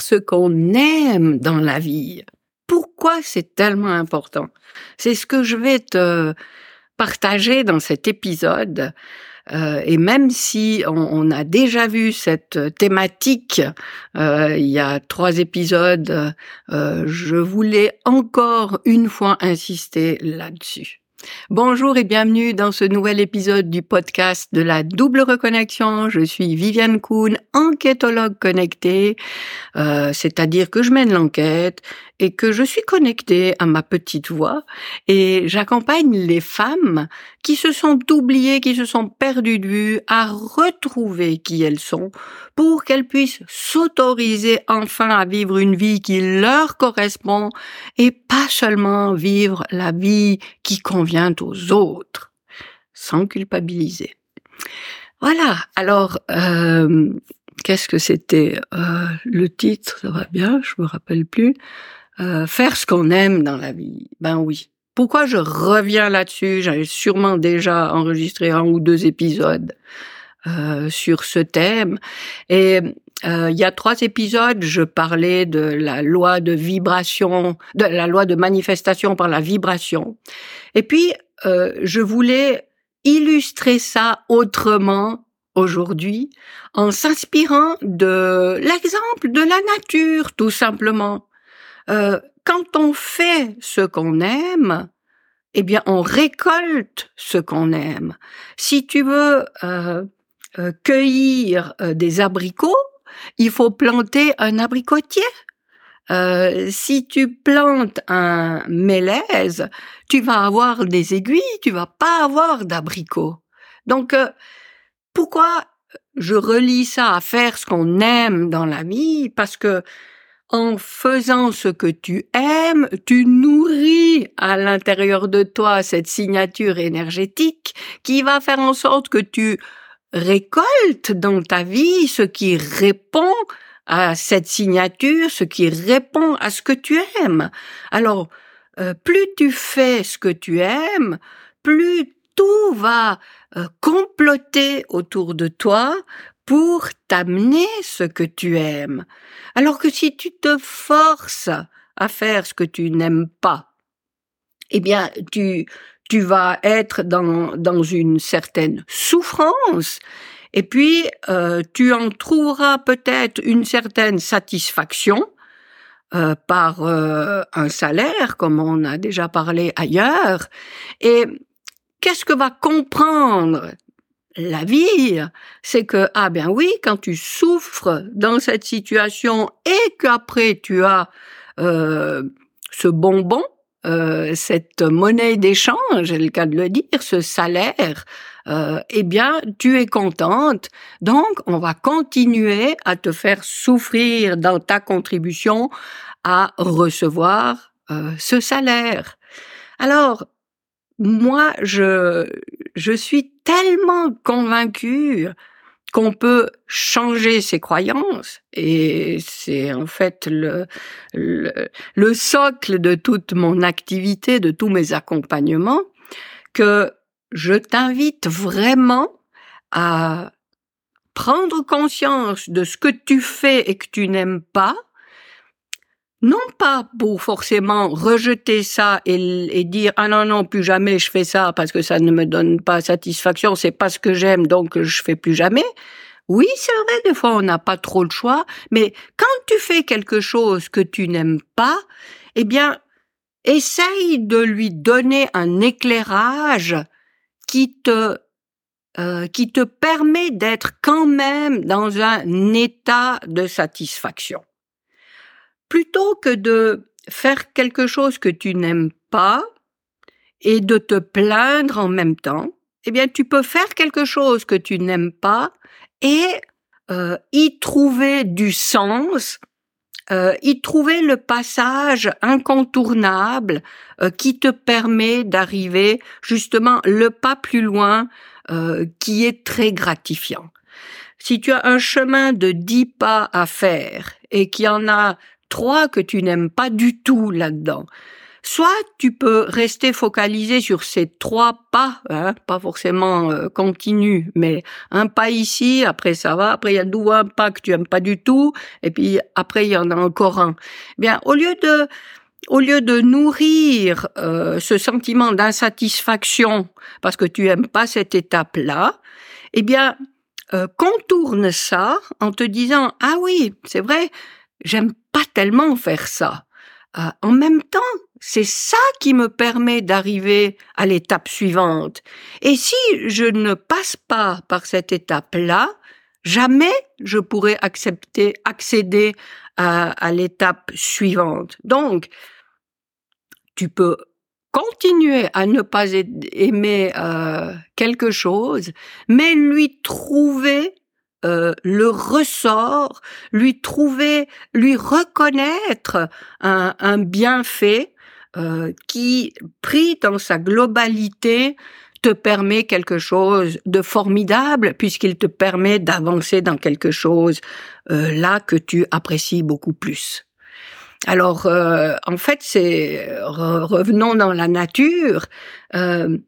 ce qu'on aime dans la vie. Pourquoi c'est tellement important? C'est ce que je vais te partager dans cet épisode. Euh, et même si on, a déjà vu cette thématique euh, il y a trois épisodes, euh, je voulais encore une fois insister là-dessus. Bonjour et bienvenue dans ce nouvel épisode du podcast de la double reconnexion. Je suis Viviane Kuhn, enquêtologue connectée, euh, c'est-à-dire que je mène l'enquête et que je suis connectée à ma petite voix et j'accompagne les femmes qui se sont oubliées, qui se sont perdues de vue à retrouver qui elles sont pour qu'elles puissent s'autoriser enfin à vivre une vie qui leur correspond et pas seulement vivre la vie qui convient aux autres sans culpabiliser. Voilà, alors euh, qu'est-ce que c'était? Euh, le titre Ça va bien, je me rappelle plus. Euh, faire ce qu'on aime dans la vie. Ben oui. Pourquoi je reviens là-dessus? J'avais sûrement déjà enregistré un ou deux épisodes euh, sur ce thème. Et euh, il y a trois épisodes, je parlais de la loi de vibration, de la loi de manifestation par la vibration. Et puis, euh, je voulais illustrer ça autrement aujourd'hui en s'inspirant de l'exemple de la nature, tout simplement. Euh, quand on fait ce qu'on aime, eh bien, on récolte ce qu'on aime. Si tu veux euh, euh, cueillir des abricots, il faut planter un abricotier. si tu plantes un mélèze, tu vas avoir des aiguilles, tu vas pas avoir d'abricots. Donc, pourquoi je relis ça à faire ce qu'on aime dans la vie? Parce que en faisant ce que tu aimes, tu nourris à l'intérieur de toi cette signature énergétique qui va faire en sorte que tu récoltes dans ta vie ce qui répond à cette signature, ce qui répond à ce que tu aimes. Alors, euh, plus tu fais ce que tu aimes, plus tout va euh, comploter autour de toi pour t'amener ce que tu aimes. Alors que si tu te forces à faire ce que tu n'aimes pas, eh bien, tu, tu vas être dans, dans une certaine souffrance et puis euh, tu en trouveras peut-être une certaine satisfaction euh, par euh, un salaire, comme on a déjà parlé ailleurs. Et qu'est-ce que va comprendre la vie, c'est que, ah bien oui, quand tu souffres dans cette situation et qu'après tu as euh, ce bonbon, euh, cette monnaie d'échange, c'est le cas de le dire, ce salaire, euh, eh bien, tu es contente. Donc, on va continuer à te faire souffrir dans ta contribution à recevoir ce salaire. Alors, moi, je, je suis tellement convaincue qu'on peut changer ses croyances et c'est en fait le, le, socle de toute mon activité, de tous mes accompagnements, que je t'invite vraiment à prendre conscience de ce que tu fais et que tu n'aimes pas, non pas pour forcément rejeter ça et, dire ah non non plus jamais je fais ça parce que ça ne me donne pas satisfaction, c'est pas ce que j'aime donc je fais plus jamais. Oui, c'est vrai, des fois on n'a pas trop le choix, mais quand tu fais quelque chose que tu n'aimes pas, eh bien, essaye de lui donner un éclairage qui te euh, qui te permet d'être quand même dans un état de satisfaction plutôt que de faire quelque chose que tu n'aimes pas et de te plaindre en même temps, eh bien, tu peux faire quelque chose que tu n'aimes pas et euh, y trouver du sens, euh, y trouver le passage incontournable euh, qui te permet d'arriver justement le pas plus loin qui est très gratifiant. Si tu as un chemin de dix pas à faire et qu'il y en a trois que tu n'aimes pas du tout là-dedans. soit tu peux rester focalisé sur ces trois pas, hein, pas forcément euh, continu, mais un pas ici, après ça va, après il y a d'où un pas que tu aimes pas du tout, et puis après il y en a encore un. Eh bien, au lieu de au lieu de nourrir euh, ce sentiment d'insatisfaction parce que tu aimes pas cette étape-là, eh bien, euh, contourne ça en te disant ah oui, c'est vrai, j'aime pas tellement faire ça. Euh, en même temps, c'est ça qui me permet d'arriver à l'étape suivante. Et si je ne passe pas par cette étape-là, jamais je pourrai accepter, accéder à, à l'étape suivante. Donc, tu peux continuer à ne pas aimer euh, quelque chose, mais lui trouver euh, le ressort, lui trouver, lui reconnaître un, un bienfait euh, qui, pris dans sa globalité, te permet quelque chose de formidable puisqu'il te permet d'avancer dans quelque chose euh, là que tu apprécies beaucoup plus. Alors, euh, en fait, c'est revenons dans la nature. Euh,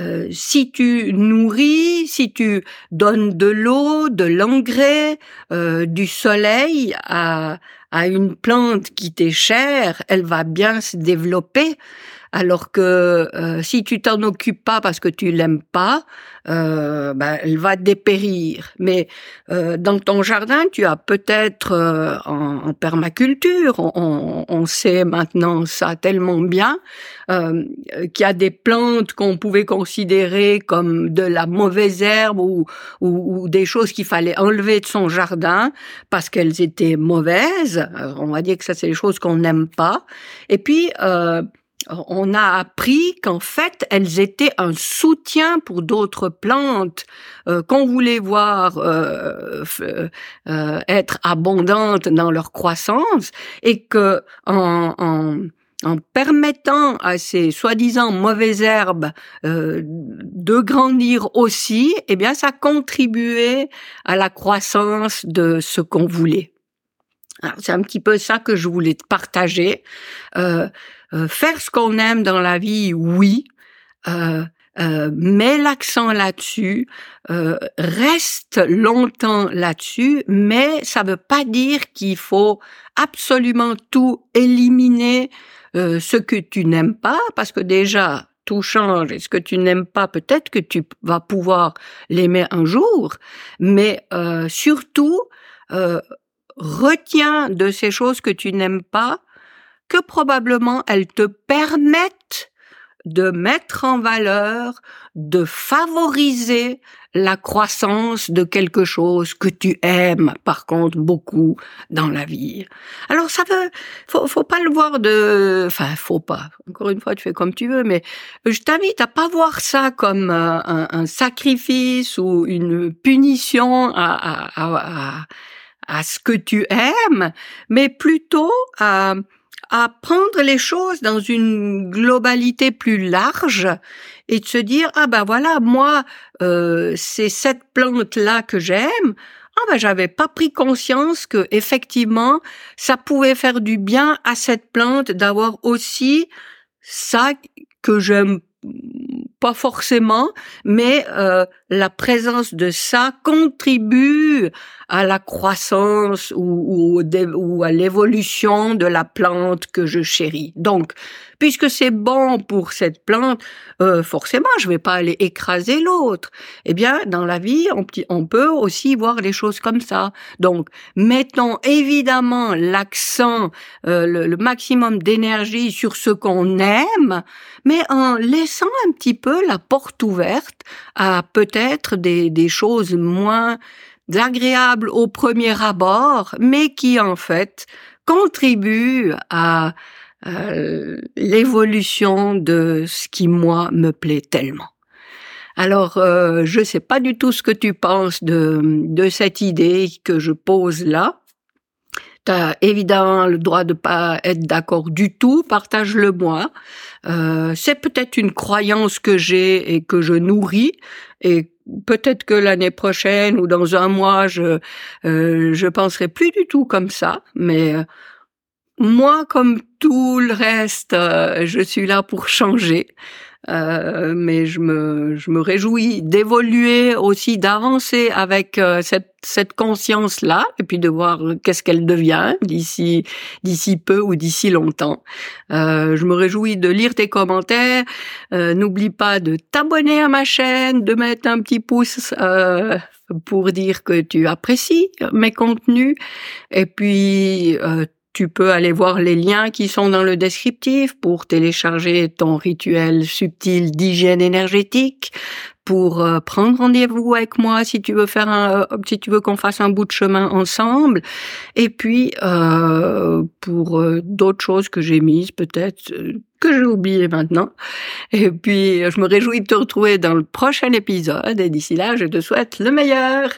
euh, si tu nourris, si tu donnes de l'eau, de l'engrais, du soleil à, à une plante qui t'est chère, elle va bien se développer. Alors que euh, si tu t'en occupes pas parce que tu l'aimes pas, euh, ben, elle va dépérir. Mais euh, dans ton jardin, tu as peut-être en, permaculture, on, on, sait maintenant ça tellement bien, qu'il y a des plantes qu'on pouvait considérer comme de la mauvaise herbe ou, ou, ou des choses qu'il fallait enlever de son jardin parce qu'elles étaient mauvaises. on va dire que ça c'est des choses qu'on n'aime pas. Et puis on a appris qu'en fait, elles étaient un soutien pour d'autres plantes euh, qu'on voulait voir euh, euh, être abondantes dans leur croissance et que en, en, en permettant à ces soi-disant mauvaises herbes de grandir aussi, eh bien, ça contribuait à la croissance de ce qu'on voulait. C'est un petit peu ça que je voulais te partager. Euh, euh, faire ce qu'on aime dans la vie, oui. Euh, euh, mets l'accent là-dessus, euh, reste longtemps là-dessus, mais ça ne veut pas dire qu'il faut absolument tout éliminer euh, ce que tu n'aimes pas, parce que déjà tout change et ce que tu n'aimes pas, peut-être que tu vas pouvoir l'aimer un jour, mais euh, surtout retiens de ces choses que tu n'aimes pas que probablement elles te permettent de mettre en valeur, de favoriser la croissance de quelque chose que tu aimes, par contre, beaucoup dans la vie. Alors ça veut, faut, faut pas le voir de, enfin, faut pas. Encore une fois, tu fais comme tu veux, mais je t'invite à pas voir ça comme euh, un, sacrifice ou une punition à, à, à ce que tu aimes, mais plutôt à à prendre les choses dans une globalité plus large et de se dire ah ben voilà moi euh, c'est cette plante là que j'aime. Ah ben j'avais pas pris conscience que effectivement ça pouvait faire du bien à cette plante d'avoir aussi ça que j'aime pas forcément, mais euh, la présence de ça contribue à la croissance ou, ou, ou à l'évolution de la plante que je chéris. Donc, puisque c'est bon pour cette plante, euh, forcément, je vais pas aller écraser l'autre. Eh bien, dans la vie, on, peut aussi voir les choses comme ça. Donc, mettons évidemment l'accent, euh, le, le, maximum d'énergie sur ce qu'on aime, mais en laissant un petit peu la porte ouverte à peut-être des, choses moins agréables au premier abord, mais qui en fait contribuent à, l'évolution de ce qui moi me plaît tellement. Alors, euh, je sais pas du tout ce que tu penses de cette idée que je pose là. Tu as évidemment le droit de pas être d'accord du tout, partage-le moi. Euh, c'est peut-être une croyance que j'ai et que je nourris et peut-être que l'année prochaine ou dans un mois je euh, je penserai plus du tout comme ça, mais euh, moi, comme tout le reste, euh, je suis là pour changer. Euh, mais je me, je me réjouis d'évoluer aussi, d'avancer avec euh, cette, cette conscience-là, et puis de voir qu'est-ce qu'elle devient d'ici, d'ici peu ou d'ici longtemps. Euh, je me réjouis de lire tes commentaires. Euh, n'oublie pas de t'abonner à ma chaîne, de mettre un petit pouce pour dire que tu apprécies mes contenus, et puis tu peux aller voir les liens qui sont dans le descriptif pour télécharger ton rituel subtil d'hygiène énergétique, pour euh, prendre rendez-vous avec moi si tu veux faire un, euh, si tu veux qu'on fasse un bout de chemin ensemble, et puis euh, pour euh, d'autres choses que j'ai mises peut-être que j'ai oublié maintenant. Et puis je me réjouis de te retrouver dans le prochain épisode. Et d'ici là, je te souhaite le meilleur.